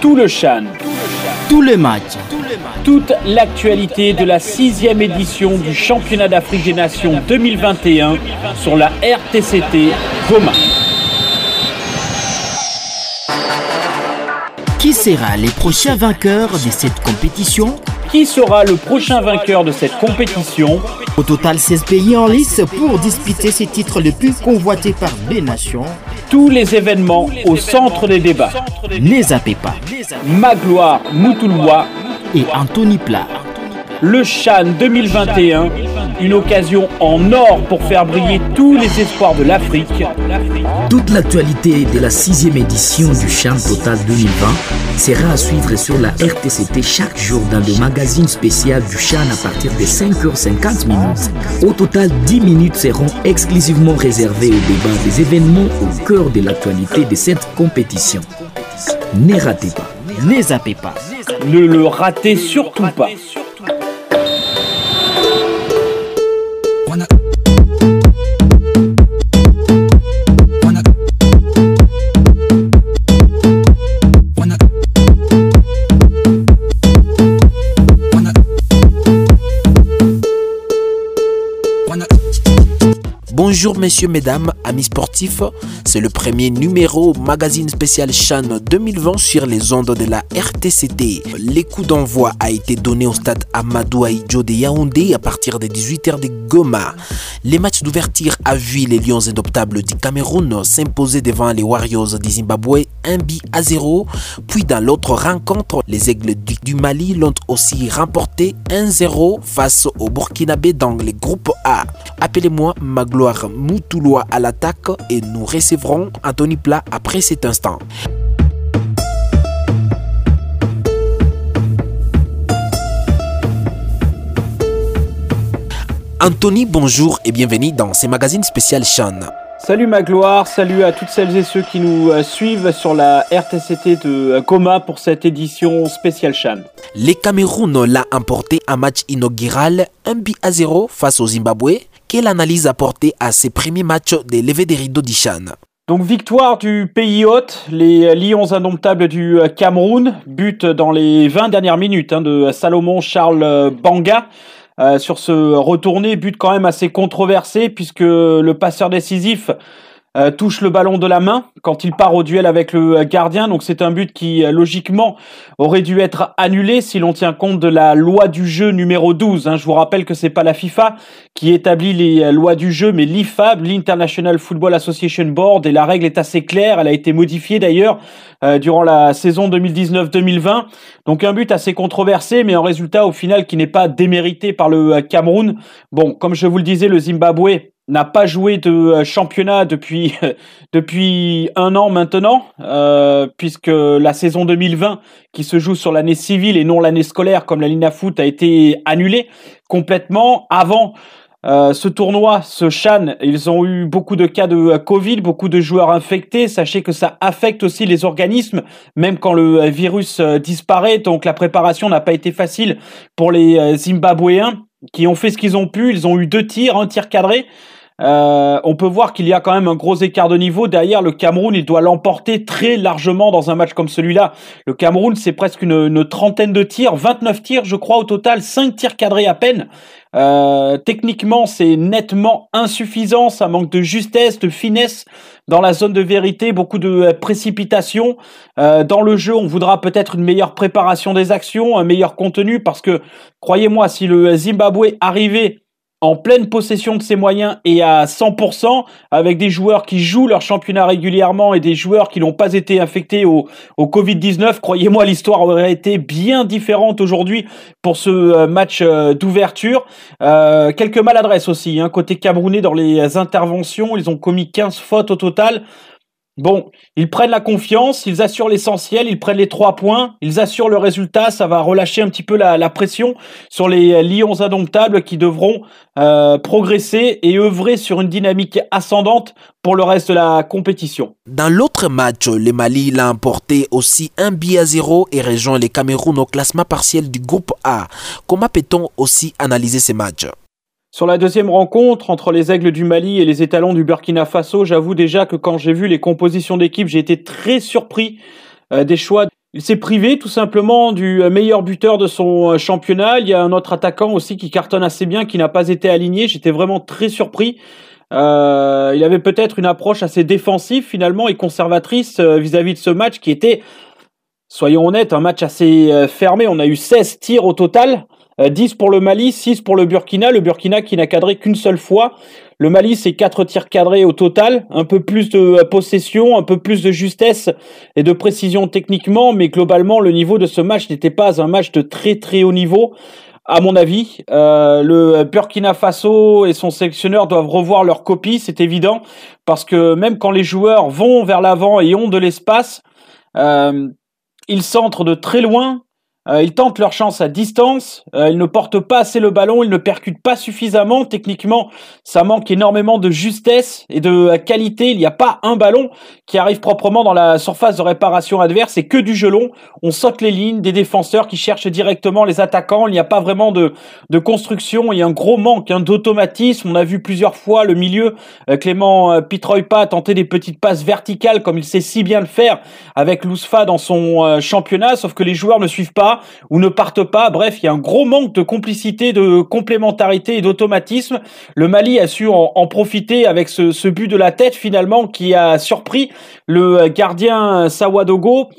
Tout le Chan, tous les matchs, toute l'actualité de la sixième édition du Championnat d'Afrique des Nations 2021 sur la RTCT Goma. Qui sera les prochains vainqueurs de cette compétition? Qui sera le prochain vainqueur de cette compétition Au total, 16 pays en lice pour disputer ces titres les plus convoités par les nations. Tous les événements au centre des débats. Ne zappez pas. Magloire Moutouloua et Anthony Plat. Le Chan 2021, une occasion en or pour faire briller tous les espoirs de l'Afrique. Toute l'actualité de la sixième édition du Chan Total 2020 sera à suivre sur la RTCT chaque jour dans le magazine spécial du Chan à partir de 5h50 minutes. Au total, 10 minutes seront exclusivement réservées au débat des événements au cœur de l'actualité de cette compétition. Ne ratez pas, ne zappez pas. Ne le ratez surtout pas. Bonjour messieurs, mesdames, amis sportifs. C'est le premier numéro magazine spécial Chan 2020 sur les ondes de la RTCT. Les coups d'envoi a été donné au stade Amadou Aïdjo de Yaoundé à partir des 18h de Goma. Les matchs d'ouverture a vu les Lions indoptables du Cameroun s'imposer devant les Warriors du Zimbabwe 1 but à 0. Puis dans l'autre rencontre, les Aigles du Mali l'ont aussi remporté 1-0 face au Burkinabé dans les groupes A. Appelez-moi Magloire Moutoulois à l'attaque et nous recevrons Anthony Plat après cet instant. Anthony, bonjour et bienvenue dans ce magazine spécial Chan. Salut Magloire, salut à toutes celles et ceux qui nous euh, suivent sur la RTCT de Coma pour cette édition spéciale Chan. Les Cameroun l'a emporté un match inaugural 1 but à 0 face au Zimbabwe. Quelle analyse apporter à ces premiers matchs des levées des rideaux d'Ishan? Donc victoire du pays hôte, les Lions indomptables du Cameroun, but dans les 20 dernières minutes hein, de Salomon Charles Banga. Euh, sur ce retourné, but quand même assez controversé puisque le passeur décisif euh, touche le ballon de la main quand il part au duel avec le gardien. Donc c'est un but qui euh, logiquement aurait dû être annulé si l'on tient compte de la loi du jeu numéro 12. Hein. Je vous rappelle que c'est pas la FIFA qui établit les euh, lois du jeu, mais l'IFAB, l'International Football Association Board, et la règle est assez claire. Elle a été modifiée d'ailleurs durant la saison 2019-2020. Donc un but assez controversé, mais un résultat au final qui n'est pas démérité par le Cameroun. Bon, comme je vous le disais, le Zimbabwe n'a pas joué de euh, championnat depuis depuis un an maintenant, euh, puisque la saison 2020 qui se joue sur l'année civile et non l'année scolaire comme la Lina Foot a été annulée complètement avant. Euh, ce tournoi, ce Chan, ils ont eu beaucoup de cas de Covid, beaucoup de joueurs infectés. Sachez que ça affecte aussi les organismes, même quand le virus disparaît. Donc la préparation n'a pas été facile pour les Zimbabwéens qui ont fait ce qu'ils ont pu. Ils ont eu deux tirs, un tir cadré. Euh, on peut voir qu'il y a quand même un gros écart de niveau. Derrière, le Cameroun, il doit l'emporter très largement dans un match comme celui-là. Le Cameroun, c'est presque une, trentaine de tirs, 29 tirs, je crois, au total, 5 tirs cadrés à peine. Euh, techniquement, c'est nettement insuffisant. Ça manque de justesse, de finesse dans la zone de vérité, beaucoup de euh, précipitation. dans le jeu, on voudra peut-être une meilleure préparation des actions, un meilleur contenu, parce que, croyez-moi, si le Zimbabwe arrivait en pleine possession de ses moyens et à 100% avec des joueurs qui jouent leur championnat régulièrement et des joueurs qui n'ont pas été infectés au, au Covid-19. Croyez-moi, l'histoire aurait été bien différente aujourd'hui pour ce euh, match euh, d'ouverture. Euh, quelques maladresses aussi, hein, côté camerounais dans les interventions. Ils ont commis 15 fautes au total. Bon, ils prennent la confiance, ils assurent l'essentiel, ils prennent les trois points, ils assurent le résultat, ça va relâcher un petit peu la, pression sur les Lions indomptables qui devront euh, progresser et œuvrer sur une dynamique ascendante pour le reste de la compétition. Dans l'autre match, le Mali l'a emporté aussi un billet à zéro et rejoint les Cameroun au classement partiel du groupe A. Comment peut-on aussi analyser ces matchs Sur la deuxième rencontre entre les Aigles du Mali et les étalons du Burkina Faso, j'avoue déjà que quand j'ai vu les compositions d'équipe, j'ai été très surpris euh, des choix. Il s'est privé tout simplement du euh, meilleur buteur de son euh, championnat. Il y a un autre attaquant aussi qui cartonne assez bien, qui n'a pas été aligné. J'étais vraiment très surpris. Euh, il avait peut-être une approche assez défensive finalement et conservatrice vis-à-vis -vis de ce match qui était, soyons honnêtes, un match assez fermé. On a eu 16 tirs au total. 10 euh, pour le Mali, 6 pour le Burkina. Le Burkina qui n'a cadré qu'une seule fois. Le Mali, c'est 4 tirs cadrés au total. Un peu plus de euh, possession, un peu plus de justesse et de précision techniquement. Mais globalement, le niveau de ce match n'était pas un match de très très haut niveau. À mon avis, euh, le Burkina Faso et son sélectionneur doivent revoir leur copie, c'est évident, parce que même quand les joueurs vont vers l'avant et ont de l'espace, ils centrent de très loin, euh, ils tentent leur chance à distance, euh, ils ne portent pas assez le ballon, ils ne percutent pas suffisamment. Techniquement, ça manque énormément de justesse et de euh, qualité. Il n'y a pas un ballon qui arrive proprement dans la surface de réparation adverse, c'est que du gelon. On saute les lignes, des défenseurs qui cherchent directement les attaquants. Il n'y a pas vraiment de, de construction. Il y a un gros manque hein, d'automatisme. On a vu plusieurs fois le milieu, Clément Pitroipa tenter des petites passes verticales comme il sait si bien le faire avec l'USFA dans son championnat, sauf que les joueurs ne suivent pas ou ne partent pas. Bref, il y a un gros manque de complicité, de complémentarité et d'automatisme. Le Mali a su en, profiter avec ce, but de la tête finalement qui a surpris le gardien Sawadogo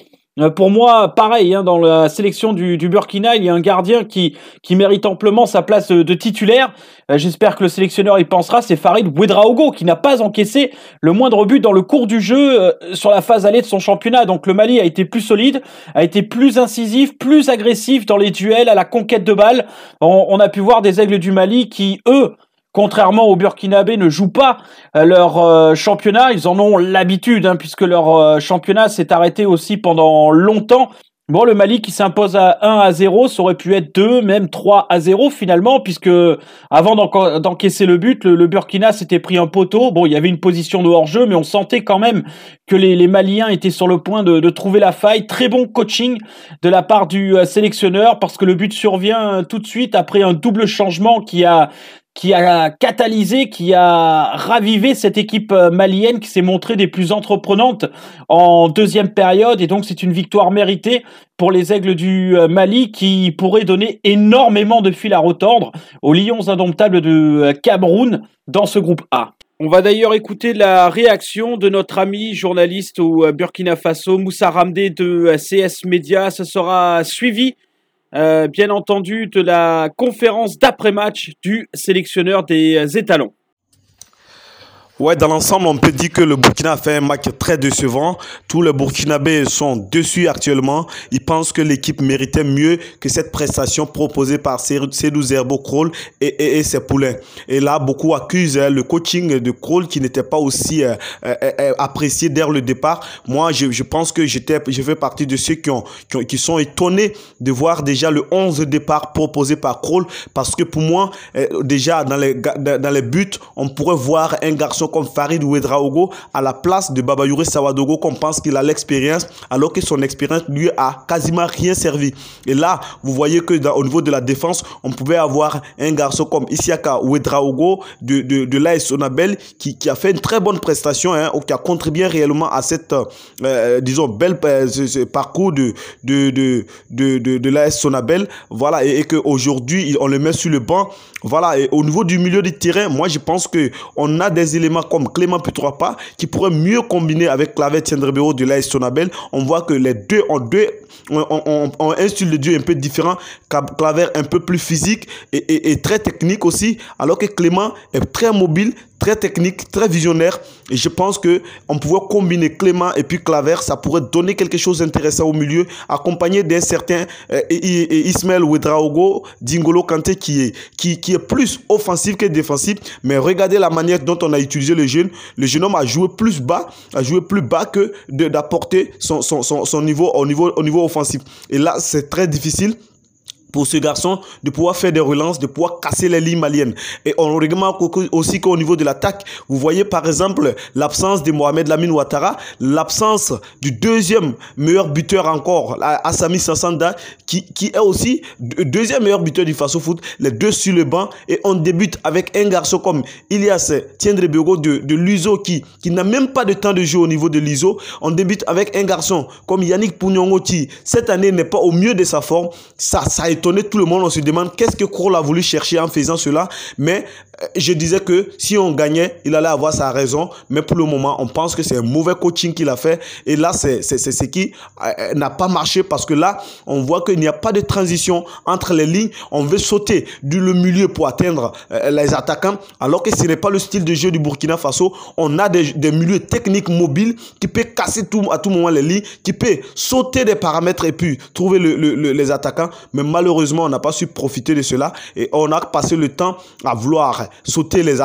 pour moi, pareil, hein, dans la sélection du, Burkina, il y a un gardien qui, qui mérite amplement sa place de, titulaire. Euh, j'espère que le sélectionneur y pensera. C'est Farid Ouedraogo qui n'a pas encaissé le moindre but dans le cours du jeu euh, sur la phase allée de son championnat. Donc le Mali a été plus solide, a été plus incisif, plus agressif dans les duels, à la conquête de balles. on a pu voir des aigles du Mali qui, eux, contrairement au Burkinabé, ne jouent pas euh, leur euh, championnat. Ils en ont l'habitude, hein, puisque leur euh, championnat s'est arrêté aussi pendant longtemps. Bon, le Mali qui s'impose à 1 à 0, ça aurait pu être 2, même 3 à 0 finalement, puisque avant d'encaisser le but, le, Burkina s'était pris un poteau. Bon, il y avait une position de hors-jeu, mais on sentait quand même que les, Maliens étaient sur le point de, trouver la faille. Très bon coaching de la part du sélectionneur, parce que le but survient tout de suite après un double changement qui a qui a catalysé, qui a ravivé cette équipe euh, malienne qui s'est montrée des plus entreprenantes en deuxième période. Et donc c'est une victoire méritée pour les Aigles du euh, Mali qui pourrait donner énormément de fil à retordre aux Lions indomptables de euh, Cameroun dans ce groupe A. On va d'ailleurs écouter la réaction de notre ami journaliste au Burkina Faso, Moussa Ramdé de CS Media. Ce sera suivi euh, bien entendu, de la conférence d'après-match du sélectionneur des étalons. Ouais, dans l'ensemble, on peut dire que le Burkina a fait un match très décevant. Tous les Burkinabés sont dessus actuellement. Ils pensent que l'équipe méritait mieux que cette prestation proposée par Cédou Zerbo Kroll et, et, et, ses poulains. Et là, beaucoup accusent hein, le coaching de Kroll qui n'était pas aussi euh, euh, euh, apprécié dès le départ. Moi, je, je pense que j'étais, je fais partie de ceux qui, ont, qui, qui, sont étonnés de voir déjà le 11 départ proposé par Kroll parce que pour moi, déjà dans les, dans les buts, on pourrait voir un garçon comme Farid Ouedraogo à la place de Babayouri Sawadogo qu'on pense qu'il a l'expérience alors que son expérience lui a quasiment rien servi. Et là, vous voyez que au niveau de la défense, on pouvait avoir un garçon comme Isiaka Ouedraogo de, de, de l'AS Sonabel qui, qui, a fait une très bonne prestation, hein, qui a contribué réellement à cette, euh, disons, belle euh, parcours de, de, de, de, de, l'AS Sonabel. Voilà, et, et qu'aujourd'hui, on le met sur le banc. Voilà, et au niveau du milieu du terrain, moi je pense que on a des éléments comme Clément Putropa qui pourrait mieux combiner avec Claver Tiendrebero de l'AS Sonabel. On voit que les deux ont deux ont, un style de jeu un peu différent. Claver un peu plus physique et très technique aussi, alors que Clément est très mobile, très technique, très visionnaire. Et je pense que on pouvait combiner Clément et puis Claver, ça pourrait donner quelque chose d'intéressant au milieu, accompagné d'un certain euh, Ismaël Ouedraogo, Dingolo Kanté qui est, plus offensif que défensif. Mais regardez la manière dont on a utilisé le jeune. Le jeune homme a joué plus bas, a joué plus bas que d'apporter son, son, au niveau, au niveau offensif. Et là, c'est très difficile pour ce garçon de pouvoir faire des relances, de pouvoir casser les lignes maliennes. Et on remarque aussi qu'au niveau de l'attaque, vous voyez par exemple l'absence de Mohamed Lamine Ouattara, l'absence du deuxième meilleur buteur encore, Assami Sassanda, qui, qui est aussi deuxième meilleur buteur du Faso Foot, les deux sur le banc. Et on débute avec un garçon comme Ilias Tiendre Bego de, de l'USO qui, qui n'a même pas de temps de jeu au niveau de l'USO. On débute avec un garçon comme Yannick Pougnongo qui cette année n'est pas au mieux de sa forme. Ça, ça étonné tout le monde. On se demande qu'est-ce que Kroll a voulu chercher en faisant cela. Mais je disais que si on gagnait, il allait avoir sa raison. Mais pour le moment, on pense que c'est un mauvais coaching qu'il a fait. Et là, c'est ce qui euh, n'a pas marché parce que là, on voit qu'il n'y a pas de transition entre les lignes. On veut sauter du le milieu pour atteindre euh, les attaquants, alors que ce n'est pas le style de jeu du Burkina Faso. On a des, des milieux techniques mobiles qui peuvent casser tout, à tout moment les lignes, qui peuvent sauter des paramètres et puis trouver le, le, les attaquants. Mais malheureusement, on n'a pas su profiter de cela et on a passé le temps à vouloir sauter les,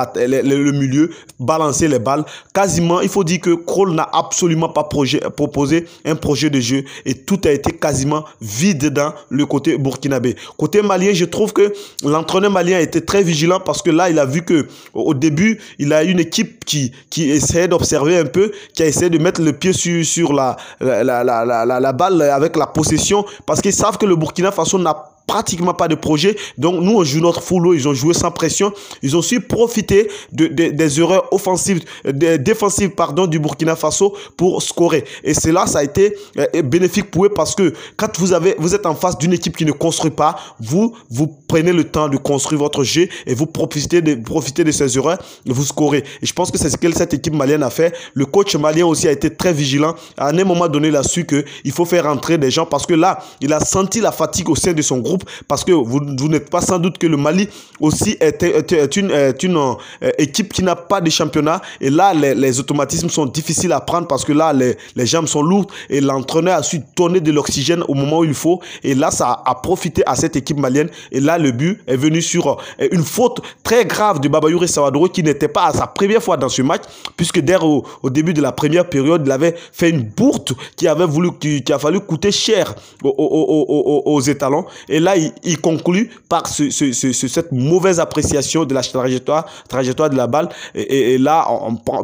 le milieu, balancer les balles. Quasiment, il faut dire que Kroll n'a absolument pas proposé un projet de jeu et tout a été quasiment vide dans le côté burkinabé. Côté malien, je trouve que l'entraîneur malien était très vigilant parce que là, il a vu que au début, il a une équipe qui, qui essayait d'observer un peu, qui a essayé de mettre le pied sur, sur la, la, la, la, la balle avec la possession parce qu'ils savent que le Burkina Faso n'a pratiquement pas de projet. Donc, nous, on joue notre full Ils ont joué sans pression. Ils ont su profiter de, des erreurs offensives, des défensives, pardon, du Burkina Faso pour scorer. Et cela, ça a été euh, bénéfique pour eux parce que quand vous avez, vous êtes en face d'une équipe qui ne construit pas, vous, vous prenez le temps de construire votre jeu et vous profitez de, profitez de ces erreurs et vous scorez. Et je pense que c'est ce que cette équipe malienne a fait. Le coach malien aussi a été très vigilant. À un moment donné, il a su qu'il faut faire entrer des gens parce que là, il a senti la fatigue au sein de son groupe parce que vous, vous n'êtes pas sans doute que le Mali aussi est, est, une, est une euh, équipe qui n'a pas de championnat. Et là, les, automatismes sont difficiles à prendre parce que là, les, les jambes sont lourdes et l'entraîneur a su donner de l'oxygène au moment où il faut. Et là, ça a, profité à cette équipe malienne. Et là, le but est venu sur euh, une faute très grave de Babayouri Sawadoro qui n'était pas à sa première fois dans ce match, puisque dès au, début de la première période, il avait fait une bourte qui avait voulu, qui, qui a fallu coûter cher aux, aux, aux, aux étalons. Et là, il, conclut par ce, cette mauvaise appréciation de la trajectoire, de la balle. Et, là,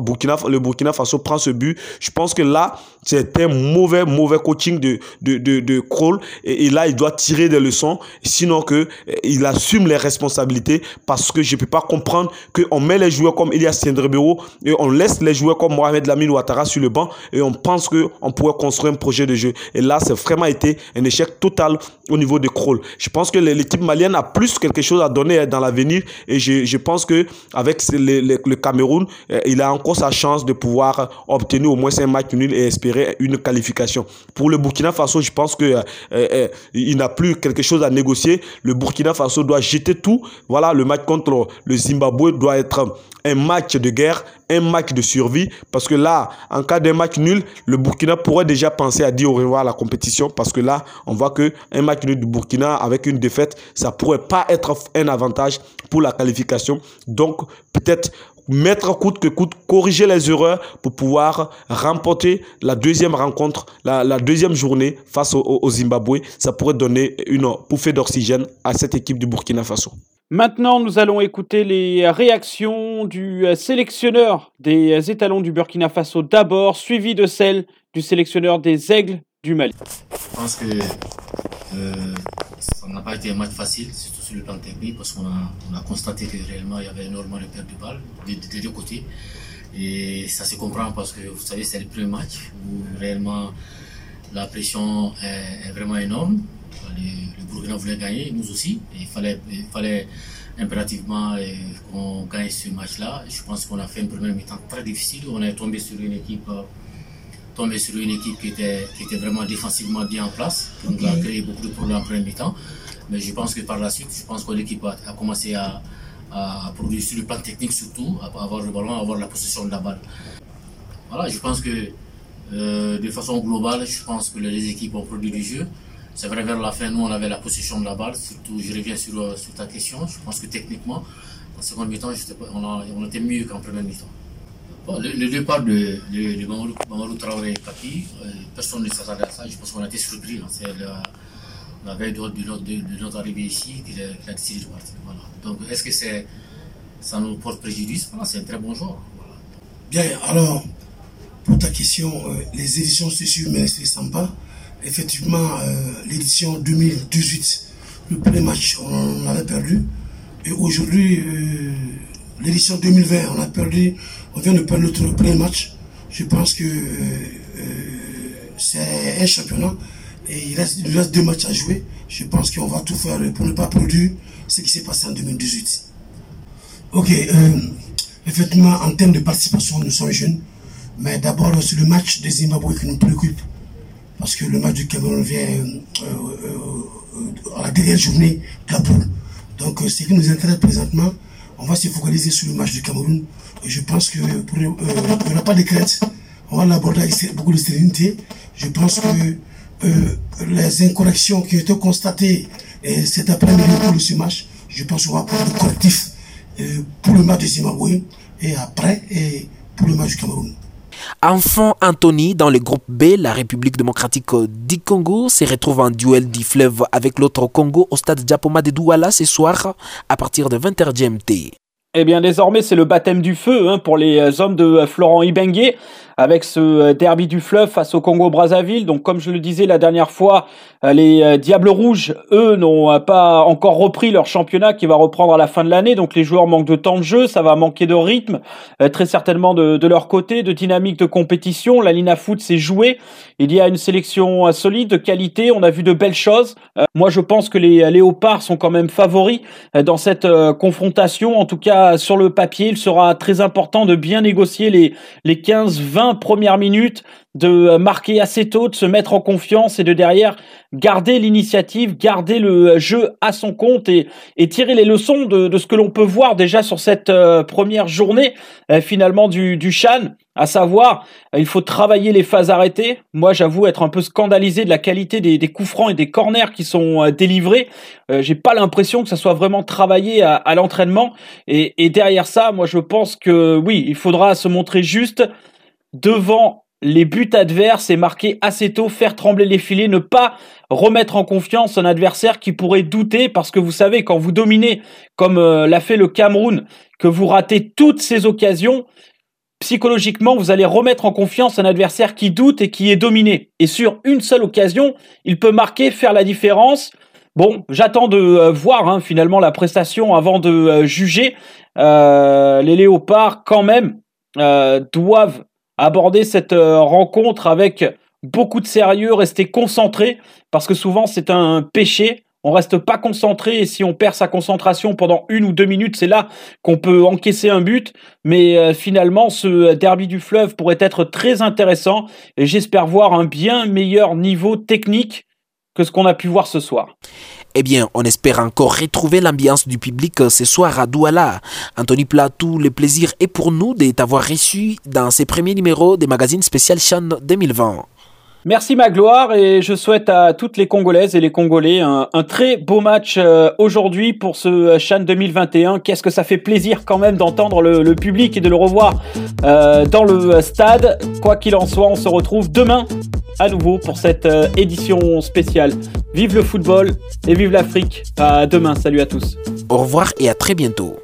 Burkina, le Burkina Faso prend ce but. Je pense que là, c'est un mauvais, mauvais coaching de, de, de, Kroll. Et, là, il doit tirer des leçons. Sinon que il assume les responsabilités parce que je ne peux pas comprendre qu'on met les joueurs comme Elias Sendrebero et on laisse les joueurs comme Mohamed Lamine Ouattara sur le banc et on pense qu'on pourrait construire un projet de jeu. Et là, c'est vraiment été un échec total au niveau de Kroll. Je pense que l'équipe malienne a plus quelque chose à donner dans l'avenir et je, je, pense que avec le, le, Cameroun, euh, il a encore sa chance de pouvoir obtenir au moins un match nul et espérer une qualification. Pour le Burkina Faso, je pense que euh, euh, il n'a plus quelque chose à négocier. Le Burkina Faso doit jeter tout. Voilà, le match contre le Zimbabwe doit être un match de guerre, un match de survie, parce que là, en cas d'un match nul, le Burkina pourrait déjà penser à dire au revoir à la compétition, parce que là, on voit que un match nul du Burkina avec une défaite, ça pourrait pas être un avantage pour la qualification. Donc, peut-être mettre coûte que coûte, corriger les erreurs pour pouvoir remporter la deuxième rencontre, la, deuxième journée face au, Zimbabwe. Ça pourrait donner une bouffée d'oxygène à cette équipe du Burkina Faso. Maintenant, nous allons écouter les réactions du sélectionneur des étalons du Burkina Faso d'abord, suivi de celle du sélectionneur des aigles du Mali. Je pense que euh, ça n'a pas été un match facile, surtout sur le plan technique, parce qu'on a, on a constaté que réellement il y avait énormément de pertes de balles des, deux côtés. Et ça se comprend parce que vous savez, c'est le premier match où réellement la pression est, vraiment énorme le Burkina voulait gagner, nous aussi. il fallait, il fallait impérativement euh, qu'on gagne ce match-là. Je pense qu'on a fait une première mi-temps très difficile. On est tombé sur une équipe, euh, tombé sur une équipe qui était, qui était vraiment défensivement bien en place. Donc, on a créé beaucoup de problèmes en première mi-temps. Mais je pense que par la suite, je pense que l'équipe a, commencé à, à, produire sur le plan technique surtout, à avoir le ballon, à avoir la possession de la balle. Voilà, je pense que euh, de façon globale, je pense que les équipes ont produit du jeu. C'est vrai, vers la fin, nous, on avait la position de la balle. Surtout, je reviens sur, euh, sur ta question. Je pense que techniquement, en seconde mi-temps, on, on, était mieux qu'en première mi-temps. Le, départ de, de, de Traoré et Kapi, euh, personne ne s'attendait à ça. Je pense qu'on a été surpris. Hein. la veille de, notre, arrivée ici, qu'il a, décidé de partir. Voilà. Donc, est-ce que c'est, ça nous porte préjudice? C'est un très bon joueur. Bien, alors, pour ta question, euh, les éditions se suivent, mais sont pas. Effectivement, euh, l'édition 2018, le premier match, on, avait perdu. Et aujourd'hui, l'édition 2020, on a perdu, on vient de perdre notre premier match. Je pense que c'est un championnat et il reste, reste deux matchs à jouer. Je pense qu'on va tout faire pour ne pas produire ce qui s'est passé en 2018. Ok, effectivement, en termes de participation, nous sommes jeunes. Mais d'abord, c'est le match des Zimbabwe qui nous préoccupe. Parce que le match du Cameroun vient euh, euh, à la dernière journée de. Donc, euh, ce qui nous intéresse présentement, on va se focaliser sur le match du Cameroun. je pense qu'il n'y aura pas de crainte. On va l'aborder avec beaucoup de sérénité. Je pense que les incorrections qui ont été constatées cet après-midi pour ce match, je pense qu'on va prendre des correctifs pour le match du Zimbabwe et après et pour le match du Cameroun. Enfant Anthony, dans le groupe B, la République démocratique du Congo se retrouve en duel du fleuve avec l'autre Congo au stade Diapoma de Douala ce soir à partir de 20h GMT. Eh bien, désormais, c'est le baptême du feu hein, pour les hommes de Florent Ibengue avec ce euh, derby du fleuve face au Congo-Brazzaville. Donc, comme je le disais la dernière fois, euh, les euh, Diables Rouges, eux, n'ont pas encore repris leur championnat qui va reprendre à la fin de l'année. Donc, les joueurs manquent de temps de jeu, ça va manquer de rythme, très certainement de, leur côté, de dynamique de compétition. La Lina Foot s'est jouée. Il y a une sélection solide, de qualité. On a vu de belles choses. Moi, je pense que les Léopards sont quand même favoris dans cette confrontation. En tout cas, sur le papier, il sera très important de bien négocier les, les 15-20 première minute de euh, marquer assez tôt, de se mettre en confiance et de derrière garder l'initiative, garder le jeu à son compte et, tirer les leçons de, ce que l'on peut voir déjà sur cette euh, première journée euh, finalement du, du Chan, à savoir il faut travailler les phases arrêtées. Moi j'avoue être un peu scandalisé de la qualité des, coups francs et des corners qui sont délivrés. J'ai pas l'impression que ça soit vraiment travaillé à, l'entraînement et derrière ça, moi je pense que oui, il faudra se montrer juste devant les buts adverses et marquer assez tôt, faire trembler les filets, ne pas remettre en confiance un adversaire qui pourrait douter parce que vous savez, quand vous dominez, comme euh, l'a fait le Cameroun, que vous ratez toutes ces occasions, psychologiquement, vous allez remettre en confiance un adversaire qui doute et qui est dominé. Et sur une seule occasion, il peut marquer, faire la différence. Bon, j'attends de euh, voir hein, finalement la prestation avant de euh, juger. les léopards, quand même, doivent aborder cette euh, rencontre avec beaucoup de sérieux, rester concentré, parce que souvent c'est un péché. On reste pas concentré et si on perd sa concentration pendant une ou deux minutes, c'est là qu'on peut encaisser un but. Mais euh, finalement, ce derby du fleuve pourrait être très intéressant et j'espère voir un bien meilleur niveau technique que ce qu'on a pu voir ce soir. Eh bien, on espère encore retrouver l'ambiance du public ce soir à Douala. Anthony Platou, le plaisir est pour nous de reçu dans ces premiers numéros des magazines spécial Chan 2020. Merci Magloire et je souhaite à toutes les Congolaises et les Congolais un, très beau match euh, aujourd'hui pour ce Chan 2021. Qu'est-ce que ça fait plaisir quand même d'entendre le, public et de le revoir euh, dans le stade. Quoi qu'il en soit, on se retrouve demain à nouveau pour cette euh, édition spéciale. Vive le football et vive l'Afrique. À demain, salut à tous. Au revoir et à très bientôt.